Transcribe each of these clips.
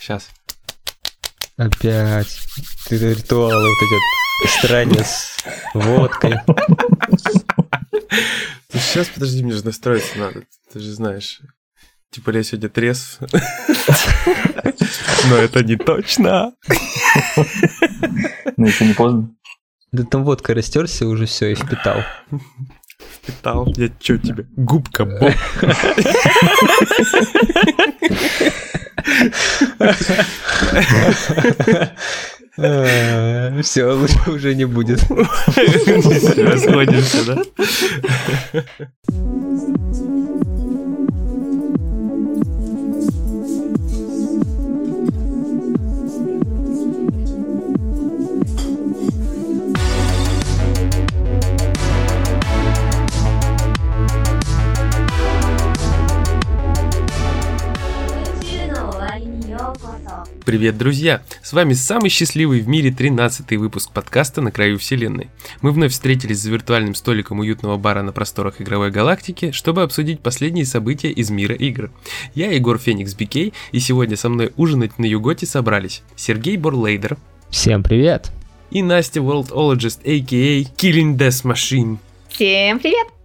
Сейчас. Опять. Ты ритуалы вот эти странные с водкой. Сейчас, подожди, мне же настроиться надо. Ты же знаешь. Типа я сегодня трезв. Но это не точно. Ну, еще не поздно. Да там водка растерся уже все и впитал. Впитал. Я чё тебе? Губка Боб. Все, уже не будет. Расходимся, да? Привет, друзья! С вами самый счастливый в мире 13 выпуск подкаста «На краю вселенной». Мы вновь встретились за виртуальным столиком уютного бара на просторах игровой галактики, чтобы обсудить последние события из мира игр. Я Егор Феникс Бикей, и сегодня со мной ужинать на Юготе собрались Сергей Борлейдер. Всем привет! И Настя Worldologist, a.k.a. Killing Death Machine. Всем привет!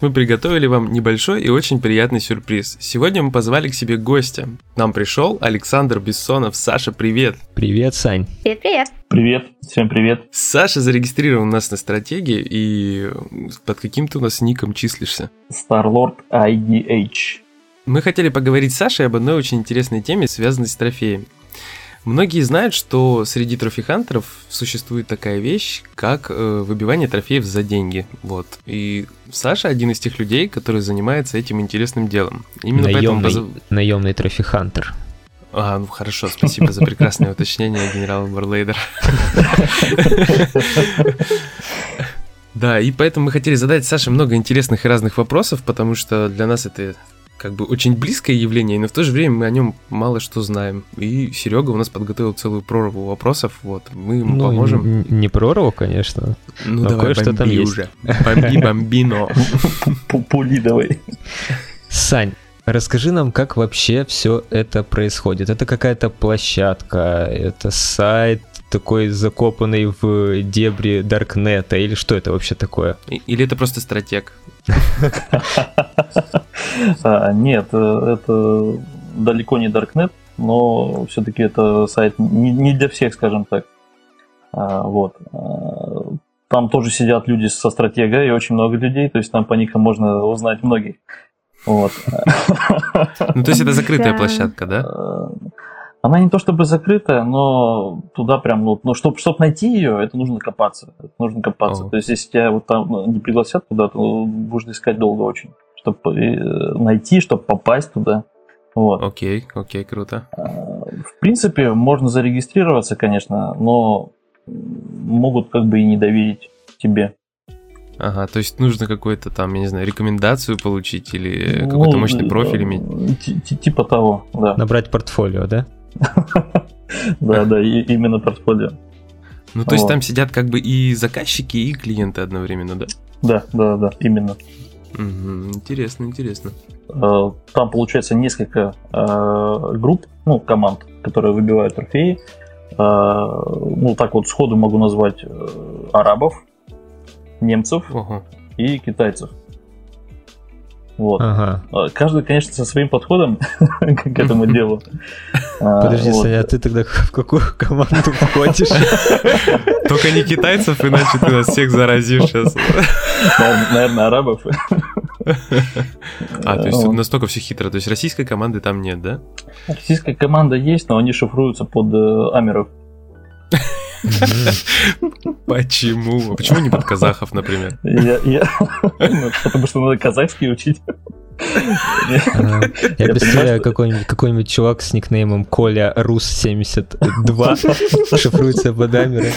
Мы приготовили вам небольшой и очень приятный сюрприз. Сегодня мы позвали к себе гостя. Нам пришел Александр Бессонов. Саша, привет! Привет, Сань! Привет-привет! Привет, всем привет. Саша зарегистрирован у нас на стратегии, и под каким ты у нас ником числишься? Starlord IDH. Мы хотели поговорить с Сашей об одной очень интересной теме, связанной с трофеями. Многие знают, что среди трофихантеров существует такая вещь, как э, выбивание трофеев за деньги. Вот. И Саша один из тех людей, который занимается этим интересным делом. Именно наемный, поэтому... наемный трофихантер. А, ну хорошо, спасибо за прекрасное уточнение, генерал Барлейдер. Да, и поэтому мы хотели задать Саше много интересных и разных вопросов, потому что для нас это как бы очень близкое явление, но в то же время мы о нем мало что знаем. И Серега у нас подготовил целую прорву вопросов, вот, мы ему ну, поможем. н- Не прорву, конечно. Ну но давай, кое-что там бомби есть. уже. Бомби, бомбино. Пу- Пули давай. Сань, расскажи нам, как вообще все это происходит. Это какая-то площадка, это сайт такой закопанный в дебри Даркнета, или что это вообще такое? Или это просто стратег? А, Нет, э, это далеко не Darknet, но все-таки это сайт не для всех, скажем так. А, Вот. А, Там тоже сидят люди со стратега и очень много людей, то есть там по никам можно узнать многих. Вот. Ну, то есть это закрытая площадка, да? Э, Она не то чтобы закрытая, но туда прям, ну, ну чтобы чтоб найти ее, это нужно копаться. Это нужно копаться. Ого. То есть, если тебя вот там ну, не пригласят туда, то будешь искать долго очень. Чтобы найти, чтобы попасть туда. Вот. Окей, окей, круто. Э, В принципе, можно зарегистрироваться, конечно, но могут как бы и не доверить тебе. Ага, то есть нужно какую-то там, я не знаю, рекомендацию получить или Ну, какой-то мощный э, профиль иметь. ти- ти- Типа того, да. Набрать портфолио, да? Да, да, именно портфолио. Ну, то есть там сидят как бы и заказчики, и клиенты одновременно, да? Да, да, да, именно. Интересно, интересно. Э, Там получается несколько э, групп, ну, команд, которые выбивают трофеи. Э, Ну, так вот сходу могу назвать арабов, немцев и китайцев. Вот. Ага. Э, Каждый, конечно, со своим подходом к этому делу. А, Подожди, вот. Саня, а ты тогда в какую команду входишь? Только не китайцев, иначе ты нас всех заразишь сейчас. Наверное, арабов. А, то есть настолько все хитро. То есть российской команды там нет, да? Российская команда есть, но они шифруются под э, амеров. Почему? А Почему не под казахов, например? Ну, Потому что надо казахский учить. Ага. Я представляю, какой-нибудь чувак с никнеймом Коля Рус 72 шифруется под Амеры.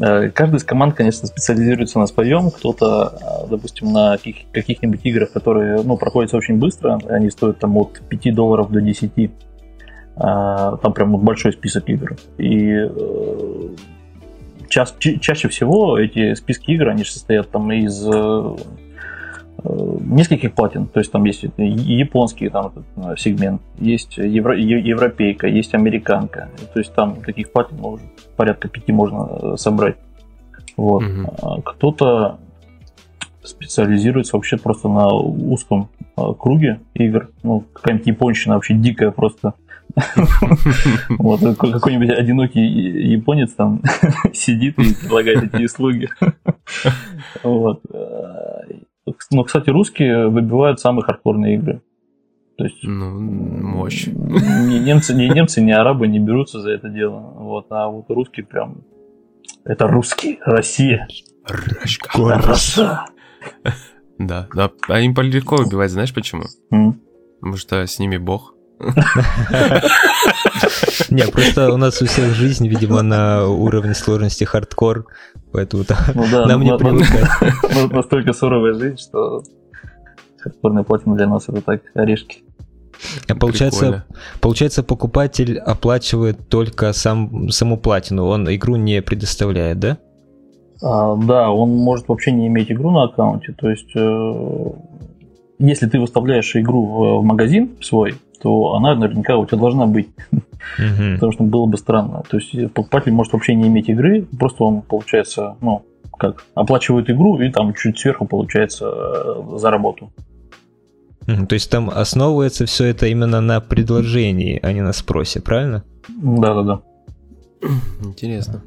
Э, Каждая из команд, конечно, специализируется на своем. Кто-то, допустим, на каких- каких-нибудь играх, которые ну, проходятся очень быстро, они стоят там от 5 долларов до 10. А, Там прям большой список игр. И э, ча- ча- чаще всего эти списки игр, они же состоят там из э, нескольких платин. То есть там есть японский там, этот, сегмент, есть евро, европейка, есть американка. То есть там таких платин может, порядка пяти можно собрать. Вот. Угу. Кто-то специализируется вообще просто на узком круге игр. Ну, какая-нибудь японщина вообще дикая просто. Вот, какой-нибудь одинокий японец там сидит и предлагает эти услуги. Вот. Но, кстати, русские выбивают самые хардкорные игры. То есть, ну, мощь. Ни немцы, ни немцы, ни арабы не берутся за это дело. Вот, а вот русские прям... Это русские, Россия. Рашка. Да, да. А им легко убивать, знаешь почему? Потому что с ними бог. Не, просто у нас у всех жизнь, видимо, на уровне сложности хардкор, поэтому ну нам не привыкать. Настолько суровая жизнь, что хардкорная платина для нас это так орешки. А получается, получается, покупатель оплачивает только сам, саму платину, он игру не предоставляет, да? А, да, он может вообще не иметь игру на аккаунте. То есть, э, если ты выставляешь игру в, в магазин свой, то она наверняка у тебя должна быть. Mm-hmm. Потому что было бы странно. То есть покупатель может вообще не иметь игры, просто он, получается, ну, как, оплачивает игру и там чуть сверху получается э, за работу. То есть там основывается все это именно на предложении, а не на спросе, правильно? Да-да-да. Интересно.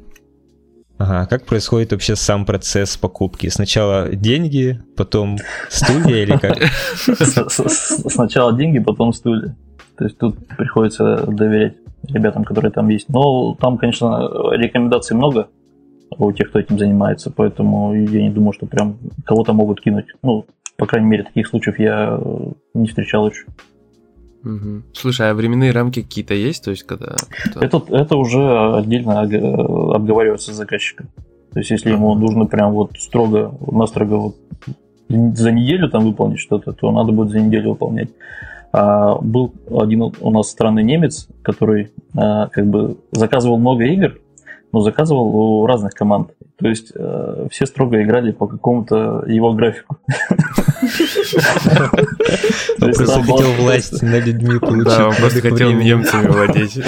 Ага, как происходит вообще сам процесс покупки? Сначала деньги, потом студия или как? Сначала деньги, потом студия. То есть тут приходится доверять ребятам, которые там есть. Но там, конечно, рекомендаций много у тех, кто этим занимается, поэтому я не думаю, что прям кого-то могут кинуть. Ну, по крайней мере, таких случаев я не встречал еще. Угу. Слушай, а временные рамки какие-то есть? То есть, когда... Это, это уже отдельно обговаривается с заказчиком. То есть, если ему нужно прям вот строго, настрого вот за неделю там выполнить что-то, то надо будет за неделю выполнять. А был один у нас странный немец, который а, как бы заказывал много игр, но заказывал у разных команд. То есть э, все строго играли по какому-то его графику. Он просто хотел власть над людьми получить. Да, он просто хотел немцами владеть.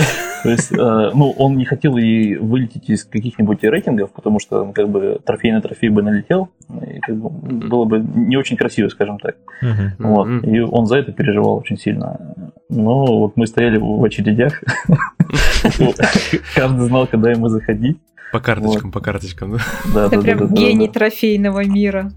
То есть, э, ну, он не хотел и вылететь из каких-нибудь рейтингов, потому что, как бы, трофей на трофей бы налетел, и как бы было бы не очень красиво, скажем так. Вот. И он за это переживал очень сильно. Но вот мы стояли в очередях, каждый знал, когда ему заходить. По карточкам, по карточкам, да? Это прям гений трофейного мира.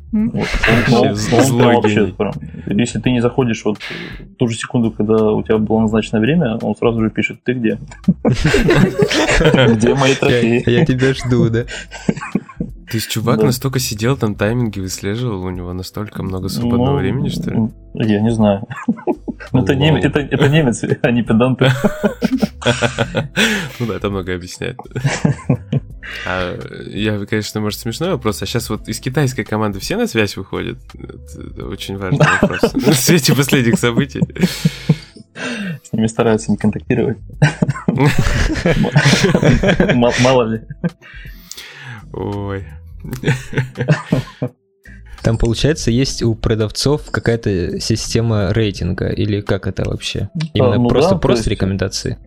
Если ты не заходишь вот в ту же секунду, когда у тебя было назначено время, он сразу же пишет, ты где? Где мои трофеи? Я тебя жду, да? То есть чувак настолько сидел, там тайминги выслеживал, у него настолько много свободного ну, времени, что ли? Я не знаю. Ну, это, немец, это, это немец, а не педанты. Ну да, это много объясняет. А, я, конечно, может, смешной вопрос, а сейчас вот из китайской команды все на связь выходят? Это очень важный вопрос. В свете последних событий. С ними стараются не контактировать. Мало ли. Ой. Там, получается, есть у продавцов какая-то система рейтинга, или как это вообще? Именно ну, просто, да, просто рекомендации?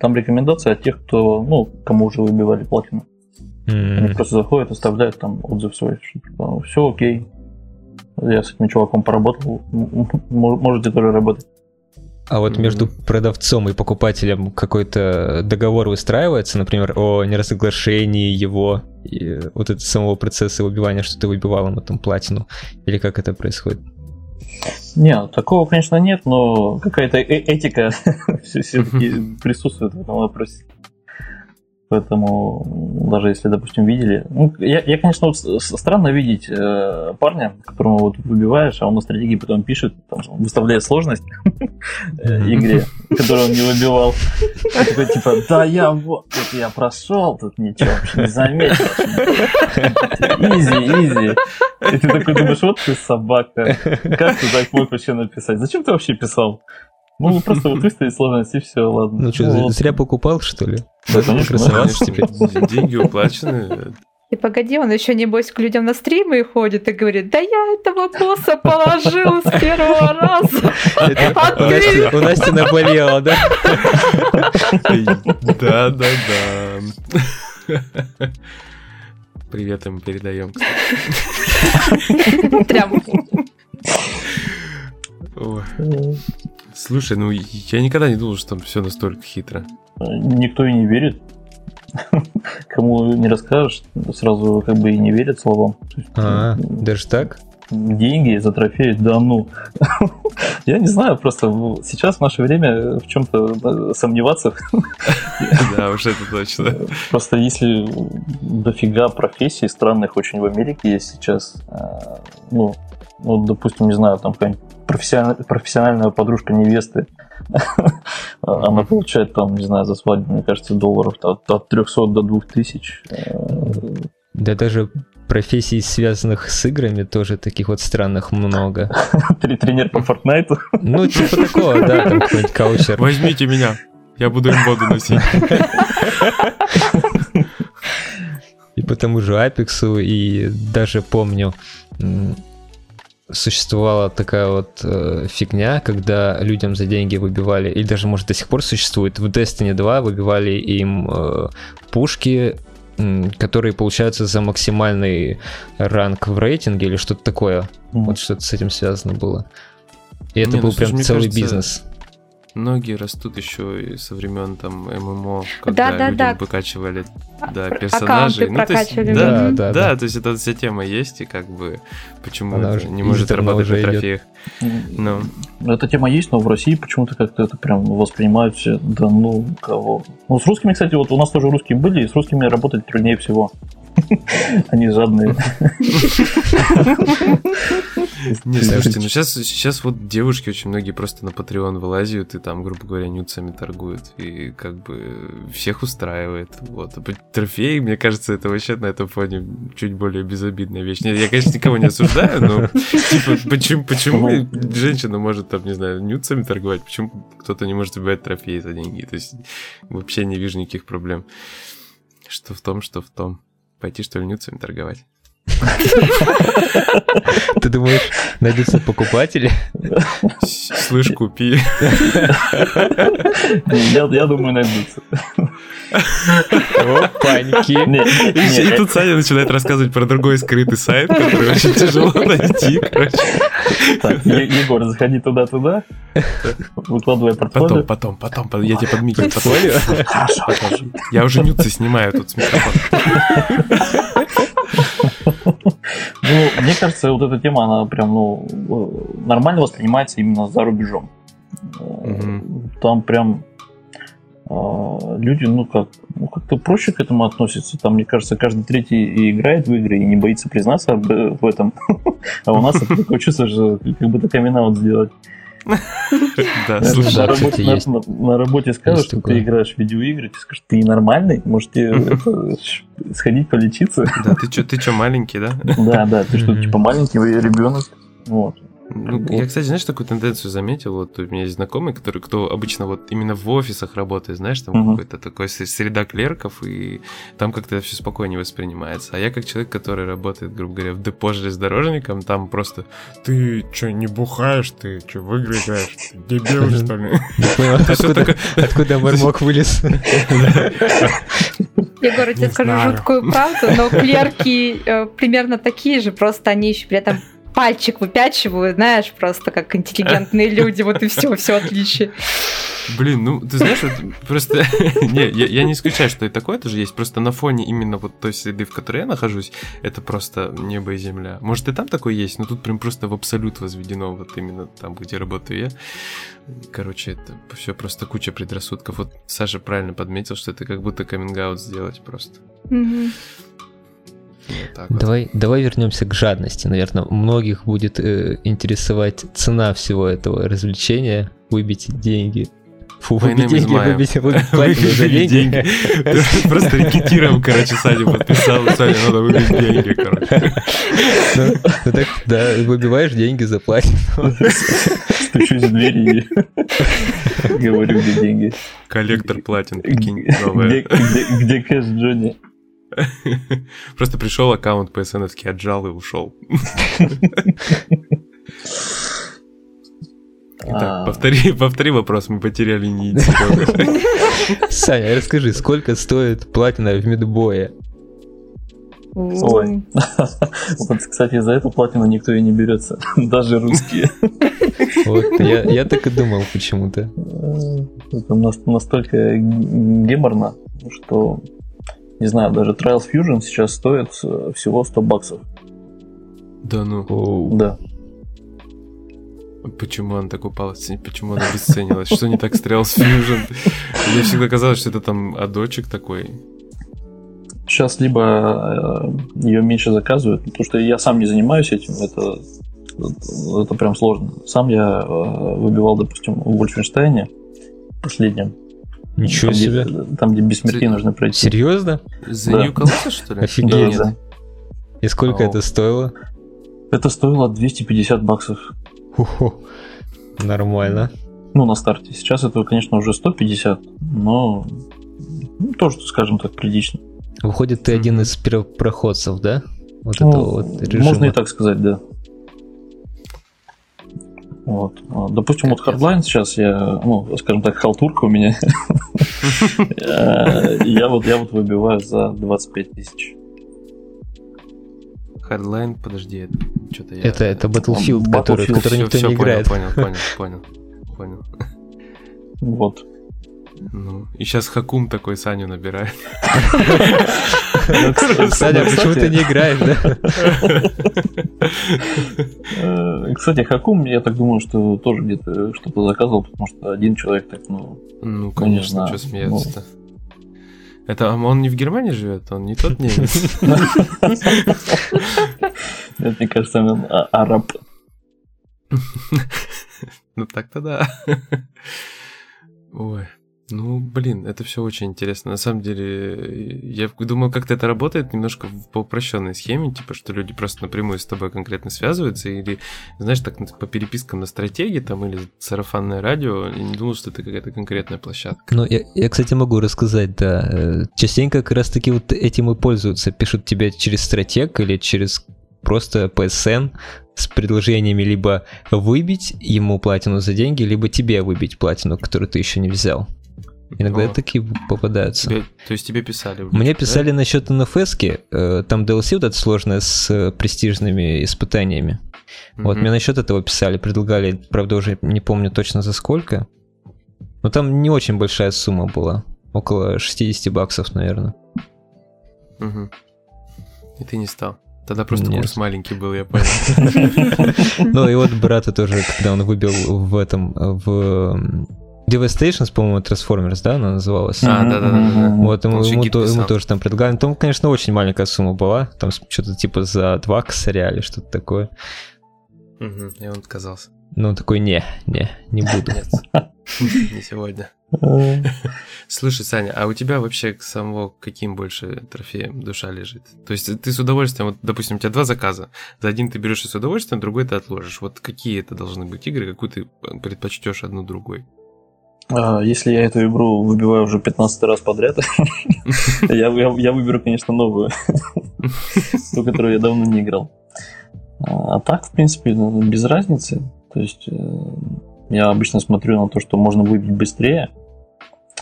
Там рекомендации от тех, кто, ну, кому уже выбивали платину. Mm-hmm. Они просто заходят, оставляют там отзыв свой, что типа, все окей. Я с этим чуваком поработал, можете тоже работать. А вот между продавцом и покупателем какой-то договор выстраивается, например, о неразглашении его, и вот это самого процесса выбивания, что ты выбивал ему там платину, или как это происходит? Нет, такого, конечно, нет, но какая-то э этика все-таки присутствует в этом вопросе. Поэтому даже если, допустим, видели... Ну, я, я конечно, вот странно видеть э, парня, которому вот выбиваешь, а он на стратегии потом пишет, там, выставляет сложность э, игре, которую он не выбивал. Такой, типа, да я вот, тут я прошел, тут ничего вообще не заметил. Изи, изи. И ты такой думаешь, вот ты собака. Как ты так мог вообще написать? Зачем ты вообще писал? Ну, просто вот выставить сложность и все, ладно. Ну что, зря покупал, что ли? Да, конечно, теперь. Деньги уплачены. И погоди, он еще небось к людям на стримы ходит и говорит, да я этого босса положил с первого раза. У Насти- ты? у Насти наболело, да? Да, да, да. Привет им передаем. Прям. Слушай, ну я никогда не думал, что там все настолько хитро. Никто и не верит. Кому не расскажешь, сразу как бы и не верят словам. А, м, даже так? Деньги за трофеи, да ну. Я не знаю, просто ну, сейчас в наше время в чем-то сомневаться. Да, уж это точно. Просто если дофига профессий странных очень в Америке есть сейчас, а, ну, ну, допустим, не знаю, там какая-нибудь профессиональная, профессиональная подружка невесты, она получает там, не знаю, за свадьбу, мне кажется, долларов от, от 300 до 2000. Да даже профессий, связанных с играми, тоже таких вот странных много. Три тренер по Фортнайту. Ну, типа такого, да, там какой-нибудь каучер. Возьмите меня, я буду им воду носить. И по тому же Апексу, и даже помню, существовала такая вот э, фигня, когда людям за деньги выбивали, или даже, может, до сих пор существует, в Destiny 2 выбивали им э, пушки, м, которые получаются за максимальный ранг в рейтинге или что-то такое. Вот что-то с этим связано было. И это Не, ну, был слушай, прям целый кажется, бизнес. Многие растут еще и со времен там ММО, когда Да-да-да. людям выкачивали да, Аккаунты персонажей. Ну, то есть, да, Да, да, да, да. то есть эта вся тема есть, и как бы почему Она это уже не может работать уже на трофеях. Ну, Эта тема есть, но в России почему-то как-то это прям воспринимают все, да ну, кого. Ну, с русскими, кстати, вот у нас тоже русские были, и с русскими работать труднее всего. Они жадные. не, слушайте, ну сейчас, сейчас вот девушки очень многие просто на Patreon вылазят и там, грубо говоря, нюцами торгуют. И как бы всех устраивает. Вот. А трофеи, мне кажется, это вообще на этом фоне чуть более безобидная вещь. Нет, я, конечно, никого не осуждаю, но типа, почему, почему женщина может там, не знаю, нюцами торговать, почему кто-то не может выбирать трофеи за деньги? То есть вообще не вижу никаких проблем. Что в том, что в том. Пойти, что ли, нюцами торговать? Ты думаешь, найдутся покупатели? Слышь, купи. Я я думаю, найдутся. Опаньки. Не, И, тут Саня начинает рассказывать про другой скрытый сайт, который очень тяжело найти. Так, Егор, заходи туда-туда, выкладывай портфолио. Потом, потом, потом, потом, я тебе подмигиваю. потом. Портфолио? Я уже нюцы снимаю тут с микрофона. Ну, мне кажется, вот эта тема, она прям, ну, нормально воспринимается именно за рубежом. Мгм. Там прям э, люди, ну как, ну как-то проще к этому относятся. Там, мне кажется, каждый третий и играет в игры и не боится признаться об, э, в этом. А у нас такое чувство, что как будто камин сделать. Да, На работе- скажешь, Есть что ты играешь в видеоигры, тебе скажут, ты нормальный, может тебе ш- сходить полечиться? Да, ты ты чё, маленький, да? Да, да, ты что, типа маленький ребенок. Вот. Ну, Вот. я, кстати, знаешь, такую тенденцию заметил, вот у меня есть знакомый, который, кто обычно вот именно в офисах работает, знаешь, там Мгм. какой-то такой среда клерков, и там как-то все спокойнее воспринимается. А я как человек, который работает, грубо говоря, в депо железнодорожником, там просто ты чё, не бухаешь, ты чё, в игры играешь? Ты Дебил, что ли? Откуда, мармок вылез. Егор, я тебе скажу жуткую правду, но клерки э, примерно такие же, просто они еще при этом пальчик выпячивают, знаешь, просто как интеллигентные люди, вот и все, все отличие. Блин, ну, ты знаешь, вот просто... не, я, я не исключаю, что и такое тоже есть, просто на фоне именно вот той среды, в которой я нахожусь, это просто небо и земля. Может, и там такое есть, но тут прям просто в абсолют возведено, вот именно там, где работаю я. Короче, это все просто куча предрассудков. Вот Саша правильно подметил, что это как будто каминг сделать просто. Мгм. Вот так вот. Давай, давай вернемся к жадности. Наверное, многих будет э, интересовать цена всего этого развлечения. Выбить деньги. Фу, выбить деньги, выбить, выбить платину за деньги. Просто рекетиром, короче, Саня подписал. Саня, надо выбить деньги, короче. Ну, так, да, выбиваешь деньги за платину. Стучусь в дверь и говорю, где деньги. Коллектор платин, прикинь, где кэш Джонни? Просто пришел аккаунт PSN, отжал и ушел. Итак, А. повтори, повтори вопрос, мы потеряли нить. Саня, расскажи, сколько стоит платина в медбое? Ой. Вот, кстати, за эту платину никто и не берется, даже русские. Вот, я, я так и думал почему-то. Это нас- настолько геморно, что, не знаю, даже Trials Fusion сейчас стоит э, всего 100 баксов. Да ну, Оу. Да. почему она так упала? Почему она обесценилась? Что не так с Trails Fusion? Мне всегда казалось, что это там адочек такой. Сейчас либо ее меньше заказывают, потому что я сам не занимаюсь этим, это, это прям сложно. Сам я э, выбивал, допустим, в Вольфенштейне последнем. Ничего там, себе. Где, там, где бессмертие Ты- нужно пройти. Серьезно? За Да. New Colossus, что ли? Офигеть. Да, да. И сколько Ау. это стоило? Это стоило 250 баксов. Ху-ху. Нормально. Ну, на старте. Сейчас это, конечно, уже 150, но ну, тоже, скажем так, прилично. Выходит, ты один из первопроходцев, да? Вот Ну, этого вот режима. Можно и так сказать, да. Вот. А, Допустим, вот Hardline сейчас я, ну, скажем так, халтурка у меня. Э, Я вот, я вот выбиваю за 25 тысяч. Hardline, подожди, это что-то я... Это, это Battlefield, который, который никто не понял, играет. Понял, понял, понял, понял. Вот. Ну, и сейчас Хакум такой Саню набирает. Саня, почему ты не играешь, да? Э, Кстати, Хакум, я так думаю, что тоже где-то что-то заказывал, потому что один человек так, ну, Ну, конечно, знаю. что смеяться-то. Это а он не в Германии живет, он не тот немец. это, мне кажется, он а- араб. Ну так-то да. Ой. Ну, блин, это все очень интересно. На самом деле, я думал, как-то это работает немножко в- упрощенной схеме, типа, что люди просто напрямую с тобой конкретно связываются, или, знаешь, так по перепискам на стратегии там, или сарафанное радио, я не думал, что это какая-то конкретная площадка. Ну, я, я, кстати, могу рассказать, да. Э, Частенько как раз-таки вот этим и пользуются. Пишут тебе через стратег или через просто PSN с предложениями либо выбить ему платину за деньги, либо тебе выбить платину, которую ты еще не взял. Иногда О, такие попадаются. тебе- то есть тебе писали? в Мне личку, да? писали насчет НФС, э, там DLC вот это сложное с э, престижными испытаниями. Вот Мгм. мне насчет этого писали, предлагали, правда уже не помню точно за сколько. Но там не очень большая сумма была, около 60 баксов, наверное. Мгм. И ты не стал. Тогда просто Нет. курс маленький был, я понял. Ну и вот брата тоже, когда он выбил в этом, в Devastations, по-моему, Transformers, да, она называлась? А, да-да-да-да. Вот ему, Он ему, то- ему тоже там предлагали. Там, конечно, очень маленькая сумма была. Там что-то типа за два косаря или что-то такое. Мгм, И он отказался. Ну, такой, не, не, не буду. Нет, не сегодня. Э, Слушай, Саня, а у тебя вообще к самого каким больше трофеем душа лежит? То есть ты с удовольствием, вот, допустим, у тебя два заказа. За один ты берешь с удовольствием, другой ты отложишь. Вот какие это должны быть игры, какую ты предпочтешь одну другой? А, Если я эту игру выбиваю уже 15 раз подряд, я, я, я выберу, конечно, новую, ту, которую я давно не играл. А, а так, в принципе, ну, без разницы. То есть э, я обычно смотрю на то, что можно выбить быстрее,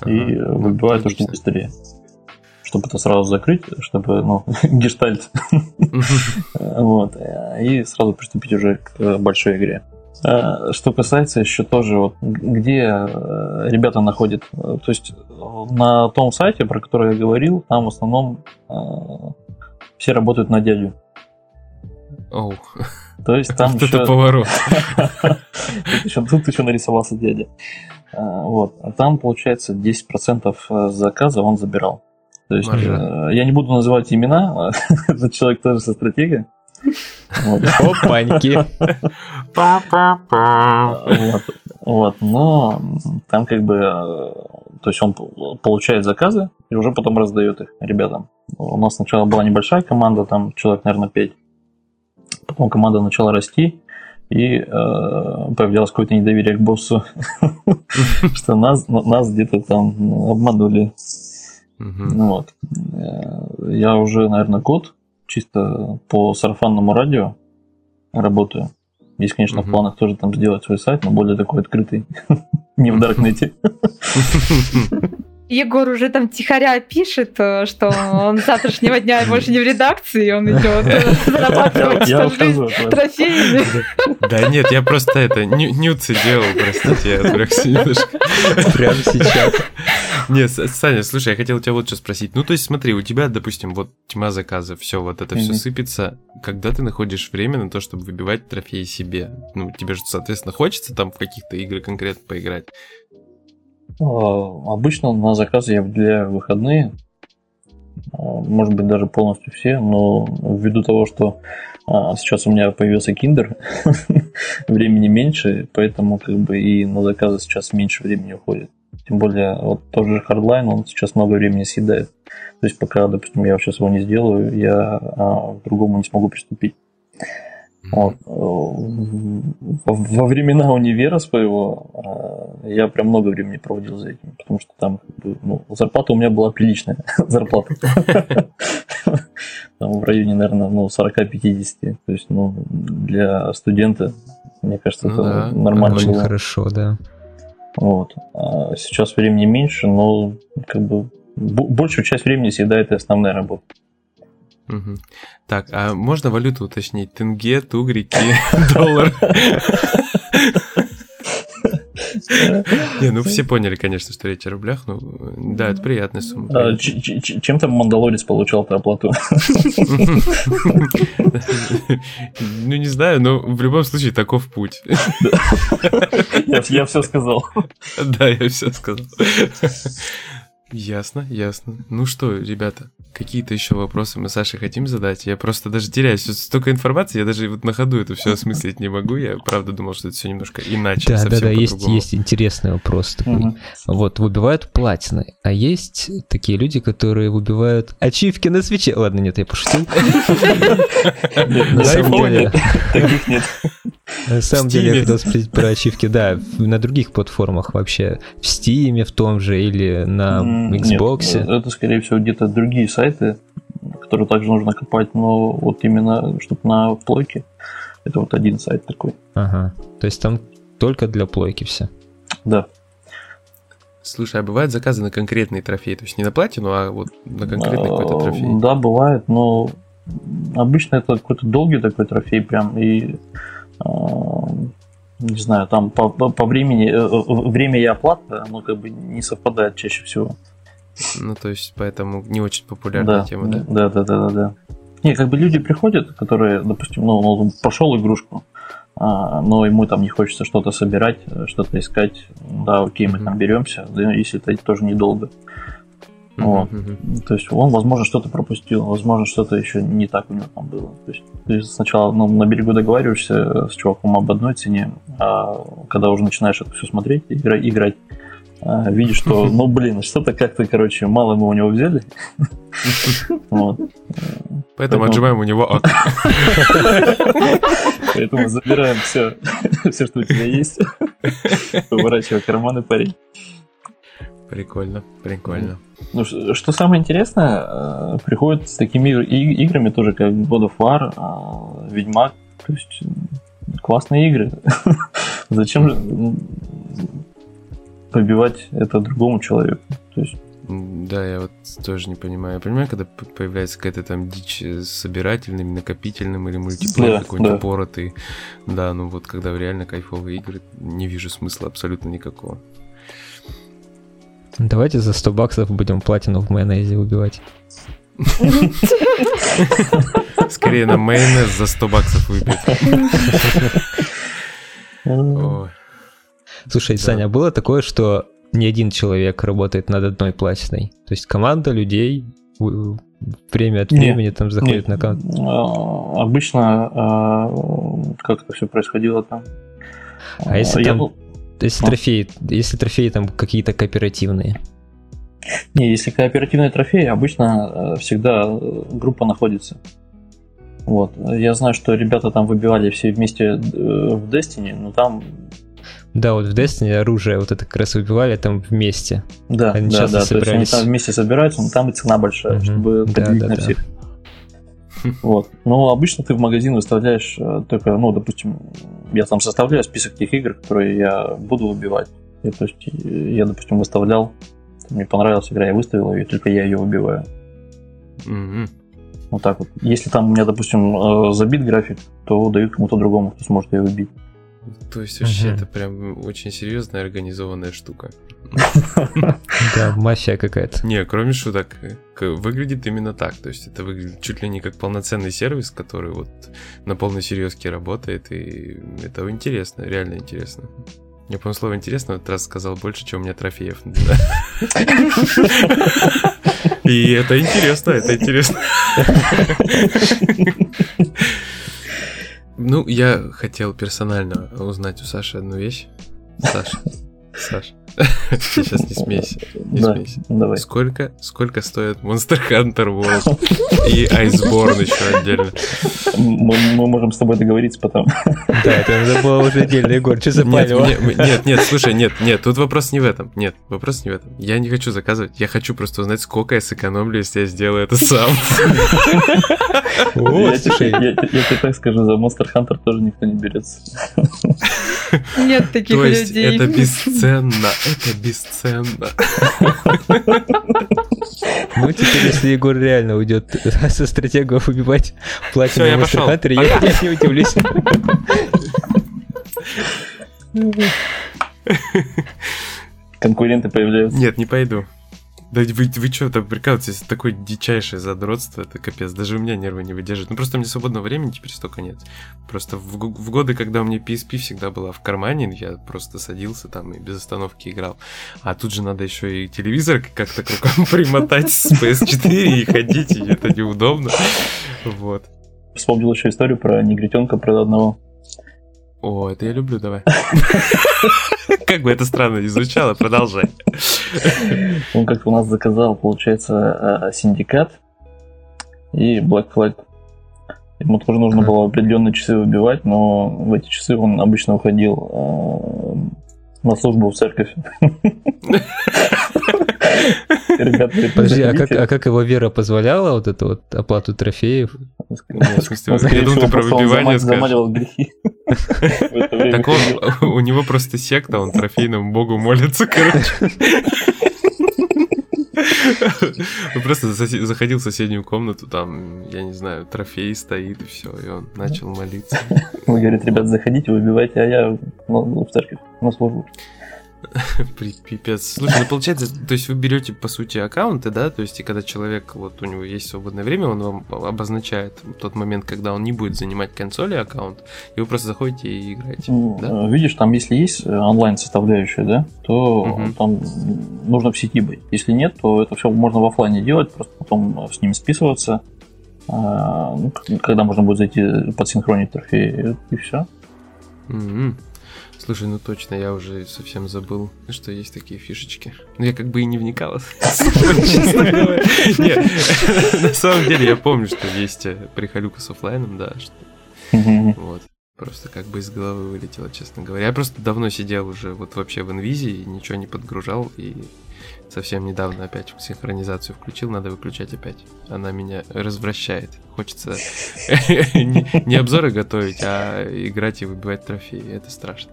и выбиваю то, что быстрее. Чтобы это сразу закрыть, чтобы, ну, гештальт. Вот. И сразу приступить уже к большой игре. А, Что касается еще тоже, вот, где э, ребята находят, э, то есть э, на том сайте, про который я говорил, там в основном э, все работают на дядю. Оу, То есть там вот еще, это поворот. тут еще, тут еще нарисовался дядя. А, Вот. А там, получается, 10% заказа он забирал. То есть Маржа. я не буду называть имена, этот человек тоже со стратегией. Вот. Опаньки. Вот, вот, но там как бы, то есть он получает заказы и уже потом раздает их ребятам. У нас сначала была небольшая команда, там человек, наверное, 5. Потом команда начала расти, и э, появлялось какое-то недоверие к боссу, что нас, нас где-то там обманули. Ну вот. Э, я уже, наверное, год чисто по сарафанному радио работаю. Есть, конечно, в Мгм. планах тоже там сделать свой сайт, но более такой открытый, не в Даркнете. Егор уже там тихоря пишет, э, что он с завтрашнего дня больше не в редакции, он идет э, зарабатывать жизнь трофеями. Да нет, я просто это, ню- нюцы делал, простите, я отвлекся немножко. Прямо сейчас. Нет, Саня, слушай, я хотел тебя вот что спросить. Ну, то есть, смотри, у тебя, допустим, вот тьма заказов, все, вот это все сыпется. Когда ты находишь время на то, чтобы выбивать трофеи себе? Ну, тебе же, соответственно, хочется там в каких-то игры конкретно поиграть. А, Обычно на заказы я выделяю выходные. А, Может быть, даже полностью все, но ввиду того, что а, сейчас у меня появился киндер, времени меньше, поэтому как бы и на заказы сейчас меньше времени уходит. Тем более, вот тот же Hardline, он сейчас много времени съедает. То есть, пока, допустим, я сейчас его не сделаю, я а, к другому не смогу приступить. Вот. Э, Во, времена универа своего э, я прям много времени проводил за этим, потому что там ну, зарплата у меня была приличная. зарплата. Там в районе, наверное, ну, 40-50. То есть, ну, для студента, мне кажется, Ну это да, нормально Очень было. хорошо, да. Вот. А сейчас времени меньше, но как бы бо- большую часть времени съедает и основная работа. Мгм. Так, а можно валюту уточнить? Тенге, тугрики, доллар? Не, ну все поняли, конечно, что речь о рублях. Ну, да, это приятная сумма. А, ч- Чем там Мандалорец получал-то оплату? Ну, не знаю, но в любом случае таков путь. Я все сказал. Да, я все сказал. Ясно, ясно. Ну что, ребята, какие-то еще вопросы мы Саше хотим задать? Я просто даже теряюсь. Тут столько информации, я даже вот на ходу это все осмыслить не могу. Я правда думал, что это все немножко иначе, Да, да, да, есть, есть интересный вопрос такой. Мгм. Вот, выбивают платины, а есть такие люди, которые выбивают ачивки на свече. Ладно, нет, я пошутил. На самом деле- таких нет. На самом деле, я хотел спросить про ачивки, да, на других платформах вообще. В Steam в том же или на М, нет, Xbox. это, скорее всего, где-то другие сайты, которые также нужно копать, но вот именно, чтобы на плойке, это вот один сайт такой. Ага. То есть там только для плойки все. Да. Слушай, а бывают заказы на конкретные трофеи? То есть не на платину, а вот на конкретный какой-то А, трофей? Да, бывает, но обычно это какой-то долгий такой трофей прям, и а, не знаю, там по, по- по времени, э, э, время и оплата, оно как бы не совпадает чаще всего. Ну, то есть, поэтому не очень популярная Да, тема, да? да, да, да, да, да. Не, как бы люди приходят, которые, допустим, ну, он пошел игрушку, а, но ему там не хочется что-то собирать, э, что-то искать. Да, окей, мы Мгм. там беремся, да, если это тоже недолго. Вот. Мгм. То есть он, возможно, что-то пропустил, возможно, что-то еще не так у него там было. То есть ты сначала ну, на берегу договариваешься с чуваком об одной цене, а когда уже начинаешь это все смотреть, игра- играть, а, видишь, что, ну блин, что-то как-то, короче, мало мы у него взяли. Поэтому отжимаем у него ак. Поэтому забираем все, все, что у тебя есть, поворачивай карманы, парень. Прикольно, прикольно. Ну, ш- что самое интересное, э, приходят с такими играми тоже, как God of War, а, Ведьмак, то есть классные игры. Зачем же побивать это другому человеку? То есть, Да, я вот тоже не понимаю. Я понимаю, когда появляется какая-то там дичь с собирательным, накопительным или мультиплеер Да, какой-нибудь да. упоротый. Да, ну вот когда реально кайфовые игры, не вижу смысла абсолютно никакого. Давайте за 100 баксов будем платину в майонезе убивать. Скорее на майонез за 100 баксов выпить. Слушай. Саня, а было такое, что не один человек работает над одной платиной? То есть команда людей время от Нет, времени там заходит Нет, на аккаунт. Обычно, а, как это все происходило там? А если я, там- Если А? трофеи, если трофеи там какие-то кооперативные. Не, если кооперативные трофеи, обычно э, всегда э, группа находится. Вот. Я знаю, что ребята там выбивали все вместе э, в Destiny, но там Да, вот в Destiny оружие вот это как раз выбивали там вместе. Да, Они да, часто да. То есть они собирались. там вместе собираются, но там и цена большая, Мгм. чтобы Да, поделить да, на да. всех. Вот. Но обычно ты в магазин выставляешь э, только, ну, допустим, я там составляю список тех игр, которые я буду выбивать. И, то есть я, допустим, выставлял, мне понравилась игра, я выставил ее, и только я ее выбиваю. Мгм. Вот так вот. Если там у меня, допустим, э, забит график, то дают кому-то другому, кто сможет ее выбить. То есть вообще Мгм. это прям очень серьезная организованная штука. Да, мафия какая-то. Не, кроме шуток, выглядит именно так. То есть это выглядит чуть ли не как полноценный сервис, который вот на полной серьезке работает, и это интересно, реально интересно. Я, по слово интересно в этот раз сказал больше, чем у меня трофеев. И это интересно, это интересно. Ну, я хотел персонально узнать у Саши одну вещь. Саша, Саша, ты сейчас не смейся. Не да, смейся. давай. Сколько, сколько стоит Monster Hunter World и Iceborne еще отдельно? Мы, мы можем с тобой договориться потом. Да, это надо было уже отдельно, Егор, что Нет, запалило? мне- нет, нет, слушай, нет, нет, тут вопрос не в этом. Нет, вопрос не в этом. Я не хочу заказывать, я хочу просто узнать, сколько я сэкономлю, если я сделаю это сам. Я тебе так скажу, за Monster Hunter тоже никто не берется. Нет таких То есть людей. это бесценно, это бесценно. ну теперь, если Егор реально уйдет со платину Всё, я Monster пошел. Hunter, я, я не удивлюсь. Конкуренты появляются. Нет, не пойду. Да вы, вы что, там прикалываетесь, это такое дичайшее задротство, это капец, даже у меня нервы не выдерживают. Ну просто мне свободного времени теперь столько нет. Просто в, в годы, когда у меня PSP всегда была в кармане, я просто садился там и без остановки играл. А тут же надо еще и телевизор как-то к рукам примотать с PS4 и ходить, и это неудобно. Вот. Вспомнил еще историю про негритенка, про одного. О, это я люблю, давай. Как бы это странно не звучало, продолжай. Он как-то у нас заказал, получается, э, синдикат и Black Flag. Ему тоже нужно было определенные часы выбивать, но в эти часы он обычно уходил э, на службу в церковь. Подожди, а как, а как его вера позволяла вот эту вот оплату трофеев? В смысле, скорее я думал, ты про выбивание замаливал грехи. Так он, у него просто секта, он трофейному богу молится, короче. Просто заходил в соседнюю комнату, там, я не знаю, трофей стоит и все, и он начал молиться. Он говорит, ребят, заходите, выбивайте, а я ну, в церковь на службу. Пипец. Слушай, ну получается, то есть вы берете, по сути, аккаунты, да, то есть и когда человек, вот у него есть свободное время, он вам обозначает тот момент, когда он не будет занимать консоли аккаунт, и вы просто заходите и играете, Ну, да? э, Видишь, там если есть э, онлайн составляющая, да, то Мгм. там нужно в сети быть. Если нет, то это все можно в офлайне делать, просто потом с ними списываться. Ну, когда можно будет зайти подсинхронить трофеи и все. Мгм. Слушай, ну точно, я уже совсем забыл, что есть такие фишечки. Ну, я как бы и не вникал, честно говоря. Не, на самом деле я помню, что есть э, приколюка с оффлайном, да, что вот. Просто как бы из головы вылетело, честно говоря. Я просто давно сидел уже вот вообще в инвизе и ничего не подгружал, и совсем недавно опять синхронизацию включил, надо выключать опять. Она меня развращает. Хочется не обзоры готовить, а играть и выбивать трофеи. Это страшно.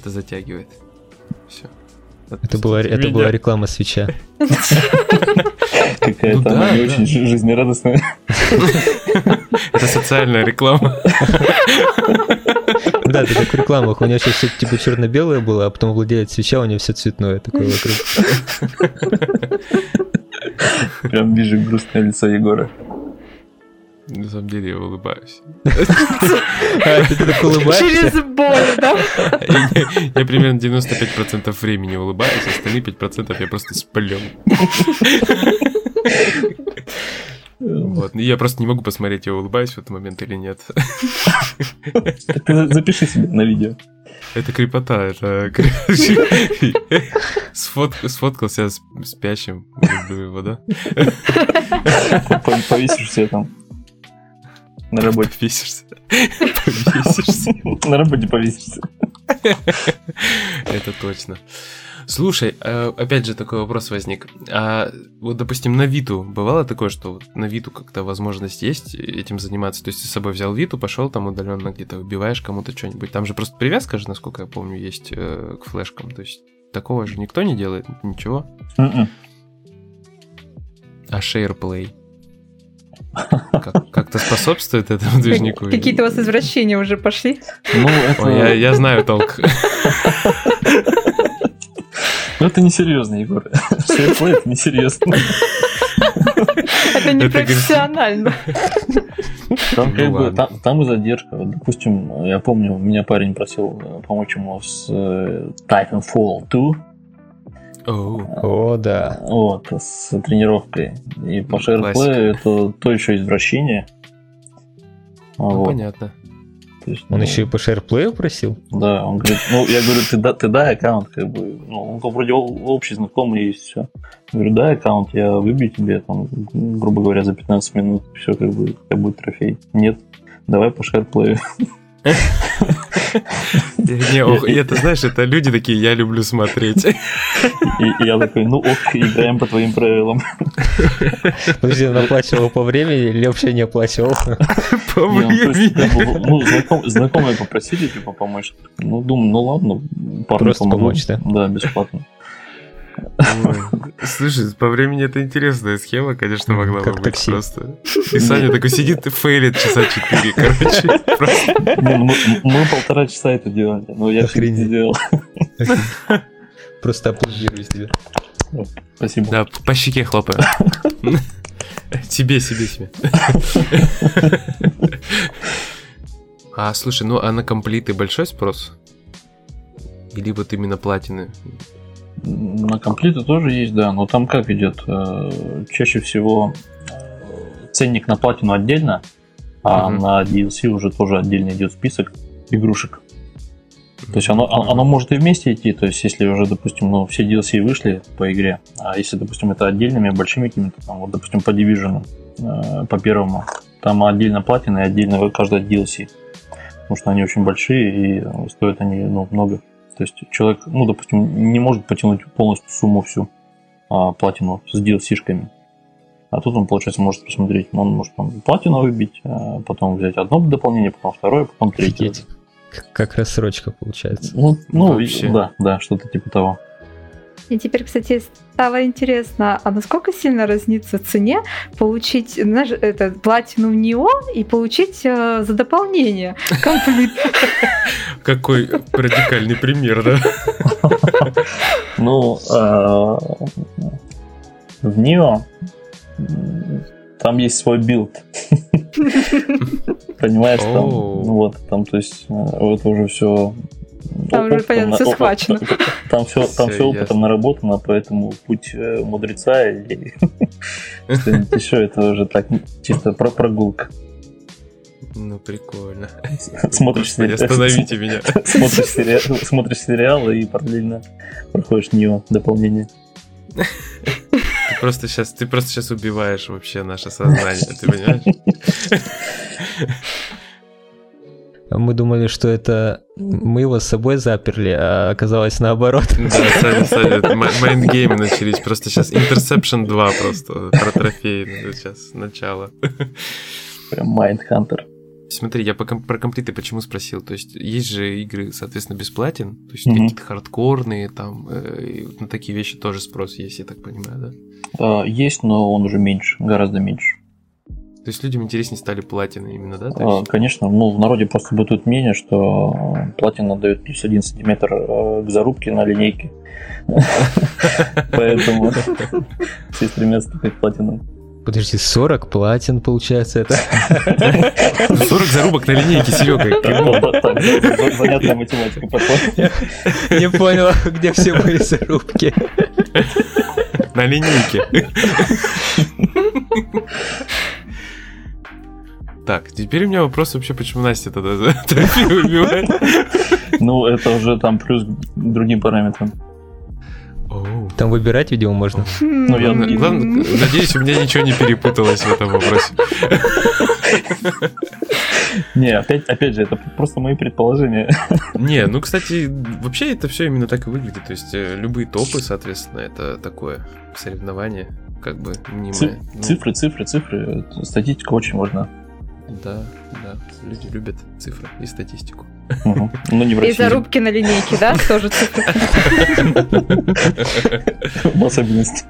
Это затягивает. Все. Это была, это была реклама свеча. Какая-то Ну да, она не да. очень жи- жизнерадостная. Это социальная реклама. Да, это как в рекламах. У него сейчас все типа черно-белое было, а потом владеет свеча, у него все цветное такое вокруг. Прям вижу грустное лицо Егора. На самом деле я улыбаюсь. А, ты так улыбаешься? Через боль, да? Я, примерно 95% времени улыбаюсь, остальные 5% я просто сплю. Вот. И Я просто не могу посмотреть, я улыбаюсь в этот момент или нет. Запиши себе на видео. Это крепота, это... кре- Сфот- Сфоткался с спящим, люблю его, да? По- Повесишь себе там. На работе. Повесишься. Повесишься. На работе повесишься. Это точно. Слушай, э, опять же такой вопрос возник. А вот, допустим, на Виту бывало такое, что на Виту как-то возможность есть этим заниматься? То есть ты с собой взял Виту, пошел там удаленно где-то убиваешь кому-то что-нибудь. Там же просто привязка же, насколько я помню, есть э, к флешкам. То есть такого же никто не делает, ничего. Мгм. А SharePlay? Как- Как-то способствует этому движнику? Какие-то у вас извращения уже пошли. Ну, это, Ой, я, я знаю толк. ну, это несерьезно, Егор. SharePlay это несерьезно. Это не профессионально. Там, Ну как бы, ладно. там, там и задержка. Допустим, я помню, меня парень просил э, помочь ему с э, Titanfall 2, Оу. О, да. вот, с тренировкой. И по Классика. это то еще извращение. Ну, Вот, понятно. то есть, Он ну, еще и по шерплею просил? Да, он говорит, ну, я говорю, ты, да- ты дай аккаунт, как бы, ну, он как вроде общий знакомый есть, все. Говорю, дай аккаунт, я выбью тебе, там, грубо говоря, за 15 минут, все, как бы, у тебя будет трофей. Нет, давай по шерплею. Не, ох, и это, знаешь, это люди такие, я люблю смотреть. И, я такой, ну ок, играем по твоим правилам. Подожди, он оплачивал по времени или вообще не оплачивал? Не, ну, бы, ну, знаком- знакомые попросили, типа, помочь. Ну, думаю, ну ладно, Просто помочь, да? Да, бесплатно. Ой. Слушай, по времени это интересная схема, конечно, могла бы как быть такси. просто. И Саня такой сидит и фейлит часа 4, короче. Не, ну, мы, мы полтора часа это делали, но я Охренеть. сделал. Просто аплодирую тебе. Спасибо. Да, по щеке хлопаю. Себе, себе, себе. А, слушай, ну а на комплиты большой спрос? Или вот именно платины? На комплиты тоже есть, да, но там как идет? Э, Чаще всего э, ценник на платину отдельно, а Мгм. на DLC уже тоже отдельно идет список игрушек. То есть оно, оно может и вместе идти, то есть если уже, допустим, ну, все DLC вышли по игре, а если, допустим, это отдельными большими какими-то, там, вот, допустим, по Division, э, по первому, там отдельно платина и отдельно каждая DLC. Потому что они очень большие и стоят они ну, много. То есть человек, ну, допустим, не может потянуть полностью сумму всю а, платину с DLC-шками. А тут он, получается, может посмотреть, он может там платину выбить, а потом взять одно дополнение, потом второе, потом третье. Офигеть. Как- рассрочка получается. Ну, ну Вообще. да, да, что-то типа того. И теперь, кстати, стало интересно, а насколько сильно разнится в цене получить, знаешь, это платину Nioh и получить э, за дополнение complete. Какой радикальный пример, да? Ну, а, в Nioh там есть свой build. Понимаешь, там, ну вот, там, то есть, э, это уже все. Там уже, понятно, всё схвачено. Там все, там все опытом ясно. наработано, поэтому путь э, мудреца или что-нибудь еще, это уже так чисто про прогулка. Ну, прикольно. Смотришь сериал- остановите меня. смотришь, сериал, смотришь сериал и параллельно проходишь Нио дополнение. Ты просто сейчас, ты просто сейчас убиваешь вообще наше сознание, ты понимаешь? Мы думали, что это мы его с собой заперли, а оказалось наоборот. Да, это ма- майндгеймы начались. Просто сейчас Interception 2 просто про трофеи. Сейчас начало. Прям Mindhunter. Смотри, я ком- про комплиты почему спросил. То есть есть же игры, соответственно, бесплатен. То есть Мгм. какие-то хардкорные, там, э, на такие вещи тоже спрос есть, я так понимаю, да? А, Есть, но он уже меньше, гораздо меньше. То есть людям интереснее стали платины именно, да? А, Конечно, ну, в народе просто бытует мнение, что платина дает плюс один сантиметр э, к зарубке на линейке. Поэтому все стремятся к платину. Подожди, 40 платин получается это? 40 зарубок на линейке, Серега. Занятная математика пошла. Не понял, где все мои зарубки. На линейке. Так, теперь у меня вопрос вообще, почему Настя тогда убивает? Ну, это уже там плюс к другим параметрам. Там выбирать, видимо, можно. Ну, я- Главное- главное, надеюсь, у меня ничего не перепуталось в этом вопросе. Не, опять, опять же, это просто мои предположения. Не, ну, кстати, вообще это все именно так и выглядит. То есть э, любые топы, соответственно, это такое соревнование, как бы мнимое. Ну, Цифры, цифры, цифры. Статистика очень важна. Да, да. Люди любят цифры и статистику. Мгм. Но не в И России. зарубки на линейке, да? Тоже цифры. В особенности.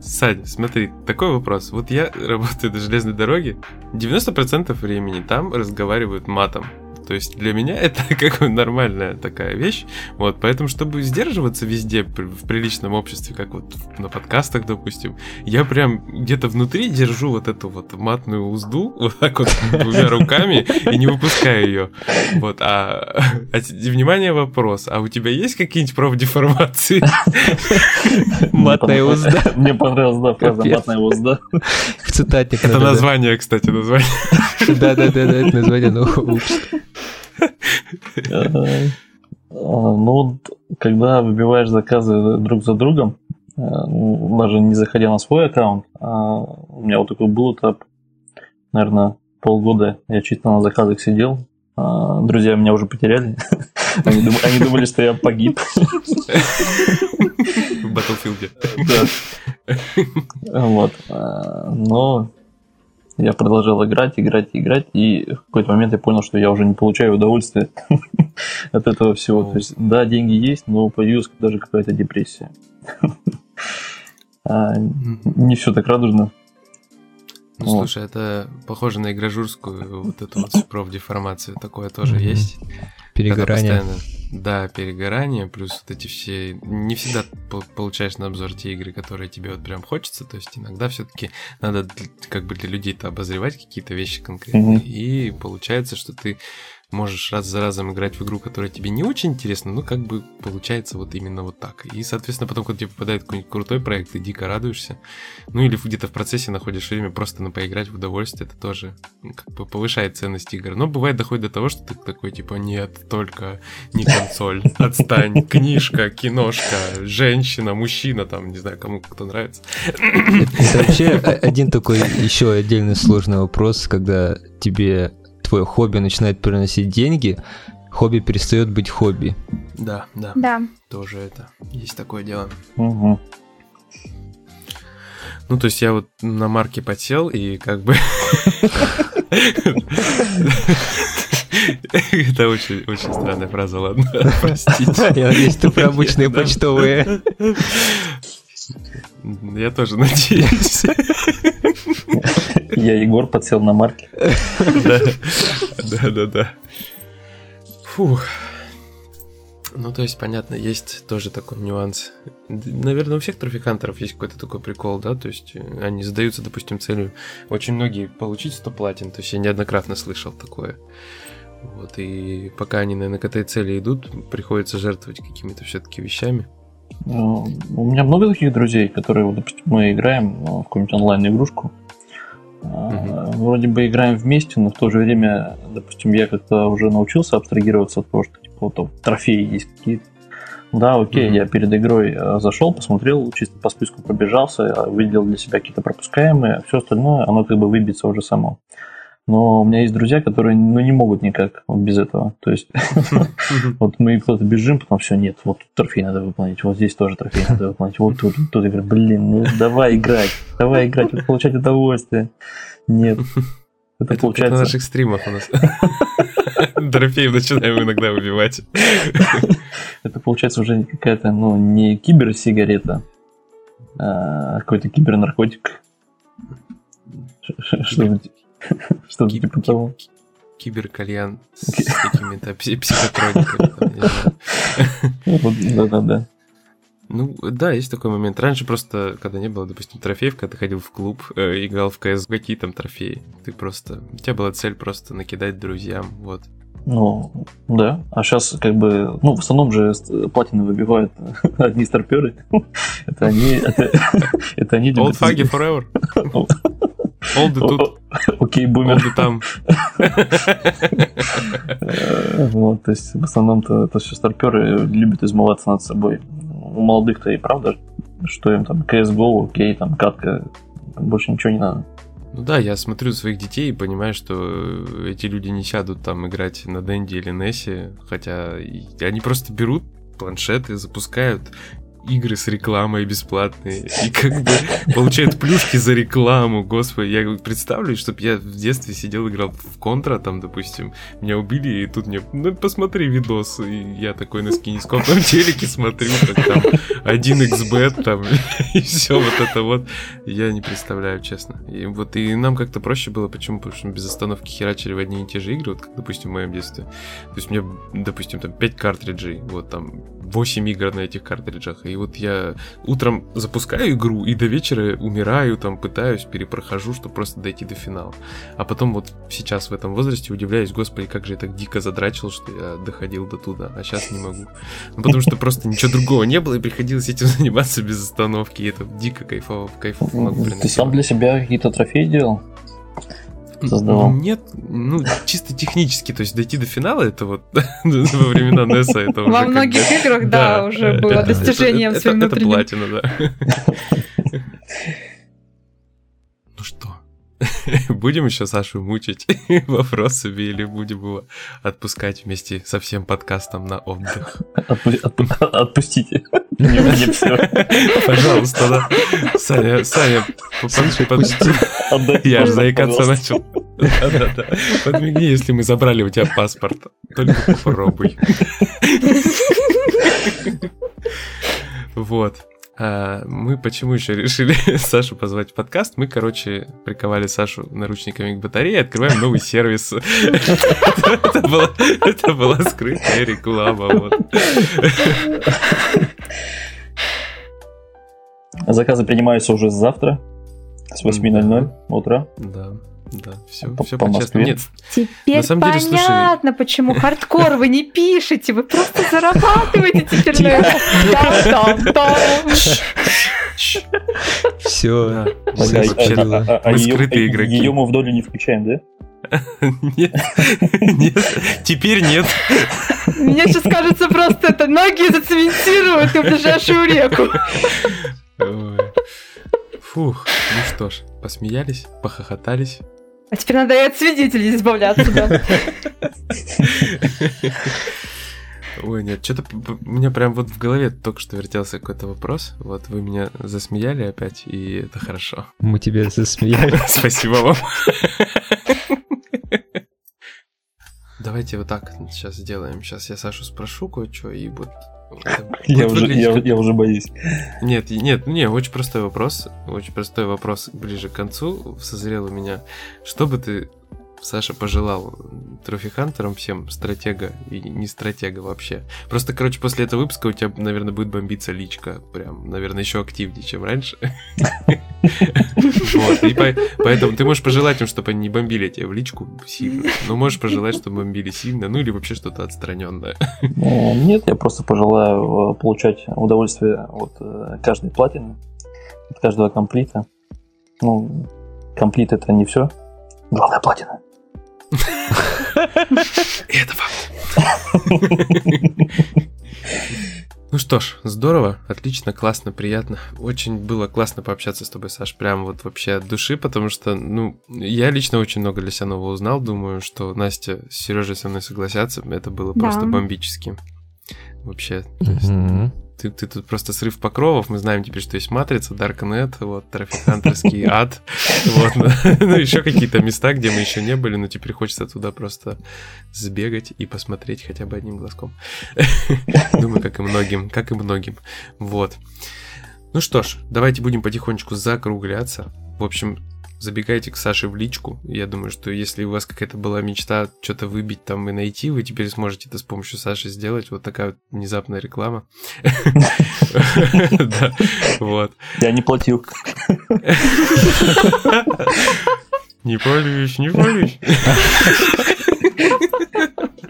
Сань, смотри, такой вопрос. Вот я работаю на железной дороге, 90% времени там разговаривают матом. То есть для меня это как бы нормальная такая вещь. Вот, поэтому, чтобы сдерживаться везде в приличном обществе, как вот на подкастах, допустим, я прям где-то внутри держу вот эту вот матную узду, вот так вот двумя руками и не выпускаю ее. Вот, а, а внимание, вопрос. А у тебя есть какие-нибудь профдеформации? Матная узда. Мне понравилась, да, фраза матная узда. В цитатник Это название, кстати, название. Да-да-да, это название, ну, упс. Э, Ну когда выбиваешь заказы друг за другом, э, ну, даже не заходя на свой аккаунт, а у меня вот такой был этап, наверное, полгода я чисто на заказах сидел, а друзья меня уже потеряли, они дум- они думали, что я погиб. В Battlefield. Да. Вот. А, Но я продолжал играть, играть, играть, и в какой-то момент я понял, что я уже не получаю удовольствия от этого всего. То есть, да, деньги есть, но появилась даже какая-то депрессия. А, Не все так радужно. Ну, Вот. слушай, это похоже на игрожурскую вот эту вот профдеформацию. Такое тоже есть. Когда Перегорание. постоянно- Да, перегорание, плюс вот эти все... Не всегда по- получаешь на обзор те игры, которые тебе вот прям хочется, то есть иногда все таки надо как бы для людей-то обозревать какие-то вещи конкретные, Мгм. и получается, что ты можешь раз за разом играть в игру, которая тебе не очень интересна, но как бы получается вот именно вот так. И, соответственно, потом, когда тебе попадает какой-нибудь крутой проект, ты дико радуешься. Ну или где-то в процессе находишь время просто на поиграть в удовольствие, это тоже ну, как бы повышает ценность игр. Но бывает доходит до того, что ты такой типа, нет, только не консоль, отстань, книжка, киношка, женщина, мужчина, там, не знаю, кому кто нравится. Это вообще о- один такой еще отдельный сложный вопрос, когда тебе твое хобби начинает приносить деньги, хобби перестает быть хобби. Да, да, Да. тоже это, есть такое дело. Мгм. Ну, то есть я вот на марке потел и как бы... Это очень, очень странная фраза, ладно, простите. Я надеюсь, ты про обычные почтовые. Я тоже надеюсь. Я Егор подсел на марки. Да, да, да. Фух. Ну, то есть, понятно, есть тоже такой нюанс. Наверное, у всех трофикантеров есть какой-то такой прикол, да, то есть э, они задаются, допустим, целью очень многие получить 100 платин, то есть я неоднократно слышал такое. Вот, и пока они наверное, к этой цели идут, приходится жертвовать какими-то все-таки вещами. Ну, У меня много таких друзей, которые, вот, допустим, мы играем ну, в какую-нибудь онлайн-игрушку. А, Вроде бы играем вместе, но в то же время, допустим, я как-то уже научился абстрагироваться от того, что типа вот там трофеи есть какие-то. Да, окей, Мгм. я перед игрой э, зашел, посмотрел, чисто по списку пробежался, э, выделил для себя какие-то пропускаемые, все остальное, оно как бы выбьется уже само. Но у меня есть друзья, которые ну, не могут никак вот без этого. То есть вот мы куда-то бежим, потом все, нет, вот трофей надо выполнить, вот здесь тоже трофей надо выполнить, вот тут, тут. Я говорю, блин, ну давай играть, давай играть, вот получать удовольствие. Нет. Это Это, это на получается... наших стримах у нас. Трофеев начинаем иногда выбивать. Это получается уже какая-то, ну, не киберсигарета, а какой-то кибернаркотик. Ш- Что-то типа того. ки- Киберкальян с какими-то пси- психотрониками. Да-да-да. Ну, да, есть такой момент. Раньше просто, когда не было, допустим, трофеев, когда ты ходил в клуб, э, играл в КС, какие там трофеи? Ты просто... У тебя была цель просто накидать друзьям, вот. Ну, да. А сейчас как бы, ну, в основном же платины выбивают одни старперы. Это они, это, они Old Faggy Forever. Олды тут, Окей, бумер. олды там. Вот, то есть в основном-то это все старперы любят измываться над собой. У молодых-то и правда, что им там CSGO, окей, там катка, больше ничего не надо. Ну да, я смотрю своих детей и понимаю, что эти люди не сядут там играть на Денди или Нессе, хотя они просто берут планшеты, запускают игры с рекламой бесплатные и как бы получают плюшки за рекламу, господи, я представлю, чтобы я в детстве сидел играл в контра, там, допустим, меня убили, и тут мне, ну, посмотри видос, и я такой на скинископном телеке смотрю, как там 1xbet там, и все вот это вот, я не представляю, честно. И вот и нам как-то проще было, почему? Потому что мы без остановки херачили в одни и те же игры, вот как, допустим, в моем детстве. То есть у меня, допустим, там 5 картриджей, вот там 8 игр на этих картриджах. И вот я утром запускаю игру и до вечера умираю, там пытаюсь, перепрохожу, чтобы просто дойти до финала. А потом вот сейчас в этом возрасте удивляюсь, господи, как же я так дико задрачил, что я доходил до туда, а сейчас не могу. Ну, потому что просто ничего другого не было, и приходилось этим заниматься без остановки, и это дико кайфово, кайфов много Ты сам для себя какие-то трофеи делал? Создавал? Нет, ну, чисто технически, то есть дойти до финала, это вот во времена NES это уже Во многих играх, да, уже было это- достижением это- своим это- платина, да. Ну что, будем еще Сашу мучить вопросами или будем его отпускать вместе со всем подкастом на отдых? Отпу- отпу- Отпустите. Пожалуйста, да. Саня, Саня, по- Слушай, под- пусти. Отдайте, Я же заикаться начал. Да-да-да. Подмигни, если мы забрали у тебя паспорт. Только попробуй. Вот. А, мы почему еще решили Сашу позвать в подкаст? Мы, короче, приковали Сашу наручниками к батарее, открываем новый сервис. Это была, скрытая реклама. Заказы принимаются уже завтра с 8.00 утра. Да, да, все, По- все по по-честному. Москве. Нет, Теперь На самом деле, слушай- понятно, почему хардкор вы не пишете, вы просто зарабатываете теперь на. Все. Мы скрытые игроки. Ее мы в долю не включаем, да? Нет, нет, теперь нет. Мне сейчас кажется, просто это ноги зацементируют и в ближайшую реку. Ой. Фух, ну что ж, посмеялись, похохотались. А теперь надо и от свидетелей избавляться, да. Ой, нет, что-то у меня прям вот в голове только что вертелся какой-то вопрос. Вот вы меня засмеяли опять, и это хорошо. Мы тебя засмеяли. Спасибо вам. Давайте вот так сейчас сделаем. Сейчас я Сашу спрошу кое-что, и вот... Я уже, я, я уже боюсь. Нет, нет, не, очень простой вопрос. Очень простой вопрос ближе к концу созрел у меня. Что бы ты, Саша, пожелал трофи-хантерам всем, стратега и не стратега вообще? Просто, короче, после этого выпуска у тебя, наверное, будет бомбиться личка. Прям, наверное, еще активнее, чем раньше. Вот, и по- поэтому ты можешь пожелать им, чтобы они не бомбили тебя в личку сильно. Но можешь пожелать, чтобы бомбили сильно, ну или вообще что-то отстраненное. Э, Нет, я просто пожелаю э, получать удовольствие от э, каждой платины, от каждого комплита. Ну, комплит это не все. Главное платина. И это факт. Ну что ж, здорово, отлично, классно, приятно. Очень было классно пообщаться с тобой, Саш, прям вот вообще от души, потому что, ну, я лично очень много для себя нового узнал. Думаю, что Настя с Сережей со мной согласятся. Это было Да. просто бомбически. Вообще, то есть, Мгм. Ты, ты тут просто срыв покровов. Мы знаем теперь, что есть Матрица, Darknet, вот, Трафикантерский ад. Вот, ну, ну, еще какие-то места, где мы еще не были, но теперь хочется туда просто сбегать и посмотреть хотя бы одним глазком. Думаю, как и многим, как и многим. Вот. Ну что ж, давайте будем потихонечку закругляться. В общем, забегайте к Саше в личку. Я думаю, что если у вас какая-то была мечта что-то выбить там и найти, вы теперь сможете это с помощью Саши сделать. Вот такая вот внезапная реклама. Вот. Я не платил. Не палюсь, не.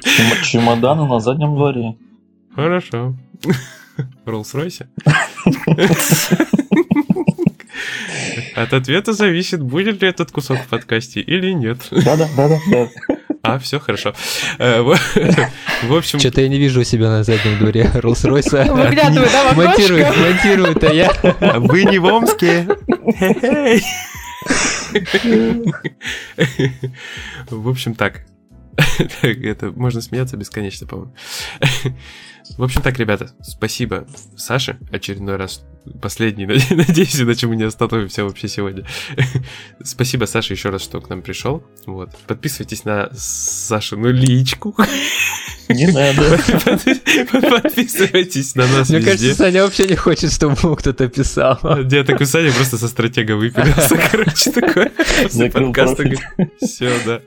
Чем- Чемоданы на заднем дворе. Хорошо. Роллс-Ройсе? От ответа зависит, будет ли этот кусок в подкасте или нет. Да-да, да-да, да. А, все хорошо. Э, В общем, Что-то я не вижу себя на заднем дворе Роллс-Ройса. Выглядываю, да, в Монтирует, окошко. монтирует, а я... вы не в Омске. В общем, так. Это можно смеяться бесконечно, по-моему. В общем, так, ребята, спасибо Саше очередной раз. Последний, надеюсь, иначе мы не остановимся вообще сегодня. Спасибо, Саша, еще раз, что к нам пришел. Вот. Подписывайтесь на Сашину личку. Не надо. Подписывайтесь на нас Мне везде. кажется, Саня вообще не хочет, чтобы ему кто-то писал. Я такой Саня просто со стратега выпилился, короче, подкаста. профиль. Все, да.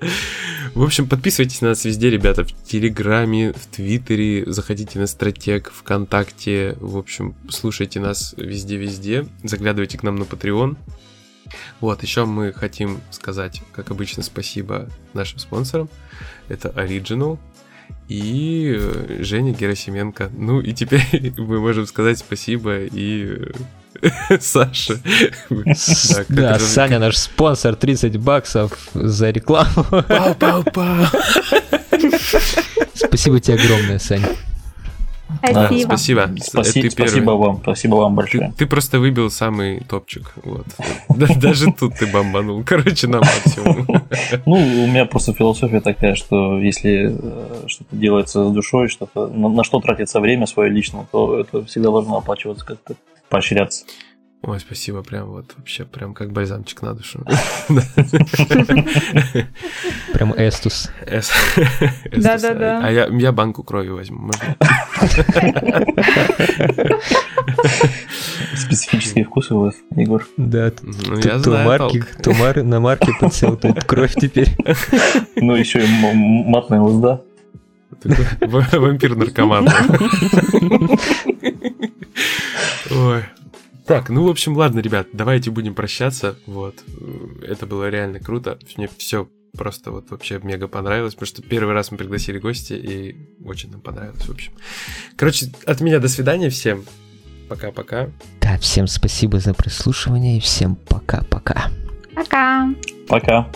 В общем, подписывайтесь на нас везде, ребята, в Телеграме, в Твиттере, заходите на Стратег, ВКонтакте, в общем, слушайте нас везде-везде, заглядывайте к нам на Patreon. Вот, еще мы хотим сказать, как обычно, спасибо нашим спонсорам. Это Original и э, Женя Герасименко. Ну и теперь мы можем сказать спасибо и э, Саше. Да, Саня наш спонсор, 30 баксов за рекламу. Пау-пау-пау. Спасибо тебе огромное, Саня. Спасибо. Спасибо. Спаси- ты первый. Спасибо вам, спасибо вам Ты, большое. ты просто выбил самый топчик. Вот. Да- Даже тут ты бомбанул. Короче, на максимум. Ну, у меня просто философия такая, что если э, что-то делается с душой, что-то на, на что тратится время свое личное, то это всегда должно оплачиваться как-то, поощряться. Ой, спасибо, прям вот вообще, прям как бальзамчик на душу. Прям эстус. Эс- Да-да-да. А я, банку крови возьму, можно? Специфические вкусы у вас, Егор. Да, Ну, я знаю на марке подсел, тут кровь теперь. Ну, еще и матная ва- Вампир-наркоман. Ой. Так, ну, в общем, ладно, ребят, давайте будем прощаться. Вот. Это было реально круто. Мне все просто вот вообще мега понравилось, потому что первый раз мы пригласили гостя, и очень нам понравилось, в общем. Короче, от меня до свидания всем. Пока-пока. Да, всем спасибо за прослушивание и всем пока-пока. Пока. Пока.